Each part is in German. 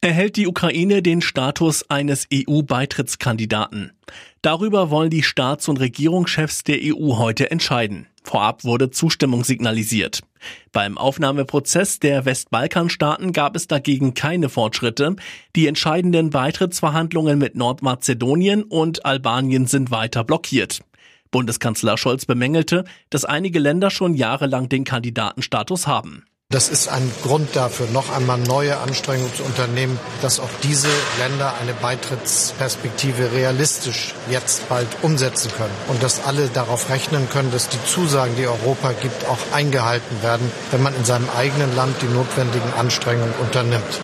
Erhält die Ukraine den Status eines EU-Beitrittskandidaten? Darüber wollen die Staats- und Regierungschefs der EU heute entscheiden. Vorab wurde Zustimmung signalisiert. Beim Aufnahmeprozess der Westbalkanstaaten gab es dagegen keine Fortschritte. Die entscheidenden Beitrittsverhandlungen mit Nordmazedonien und Albanien sind weiter blockiert. Bundeskanzler Scholz bemängelte, dass einige Länder schon jahrelang den Kandidatenstatus haben. Das ist ein Grund dafür, noch einmal neue Anstrengungen zu unternehmen, dass auch diese Länder eine Beitrittsperspektive realistisch jetzt bald umsetzen können und dass alle darauf rechnen können, dass die Zusagen, die Europa gibt, auch eingehalten werden, wenn man in seinem eigenen Land die notwendigen Anstrengungen unternimmt.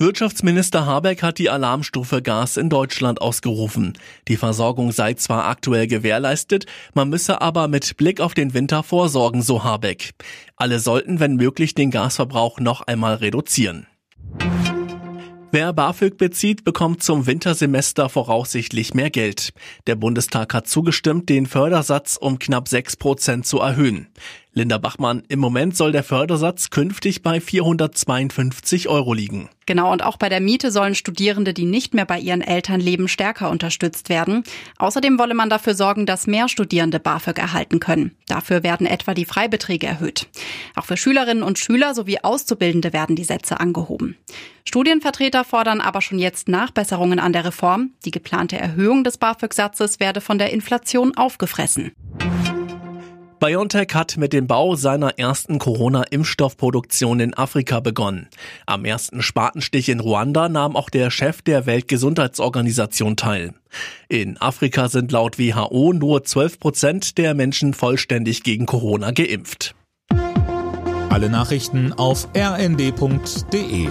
Wirtschaftsminister Habeck hat die Alarmstufe Gas in Deutschland ausgerufen. Die Versorgung sei zwar aktuell gewährleistet, man müsse aber mit Blick auf den Winter vorsorgen, so Habeck. Alle sollten, wenn möglich, den Gasverbrauch noch einmal reduzieren. Wer BAföG bezieht, bekommt zum Wintersemester voraussichtlich mehr Geld. Der Bundestag hat zugestimmt, den Fördersatz um knapp 6 Prozent zu erhöhen. Linda Bachmann, im Moment soll der Fördersatz künftig bei 452 Euro liegen. Genau, und auch bei der Miete sollen Studierende, die nicht mehr bei ihren Eltern leben, stärker unterstützt werden. Außerdem wolle man dafür sorgen, dass mehr Studierende BAföG erhalten können. Dafür werden etwa die Freibeträge erhöht. Auch für Schülerinnen und Schüler sowie Auszubildende werden die Sätze angehoben. Studienvertreter fordern aber schon jetzt Nachbesserungen an der Reform. Die geplante Erhöhung des BAföG-Satzes werde von der Inflation aufgefressen. BioNTech hat mit dem Bau seiner ersten Corona-Impfstoffproduktion in Afrika begonnen. Am ersten Spatenstich in Ruanda nahm auch der Chef der Weltgesundheitsorganisation teil. In Afrika sind laut WHO nur 12 Prozent der Menschen vollständig gegen Corona geimpft. Alle Nachrichten auf rnd.de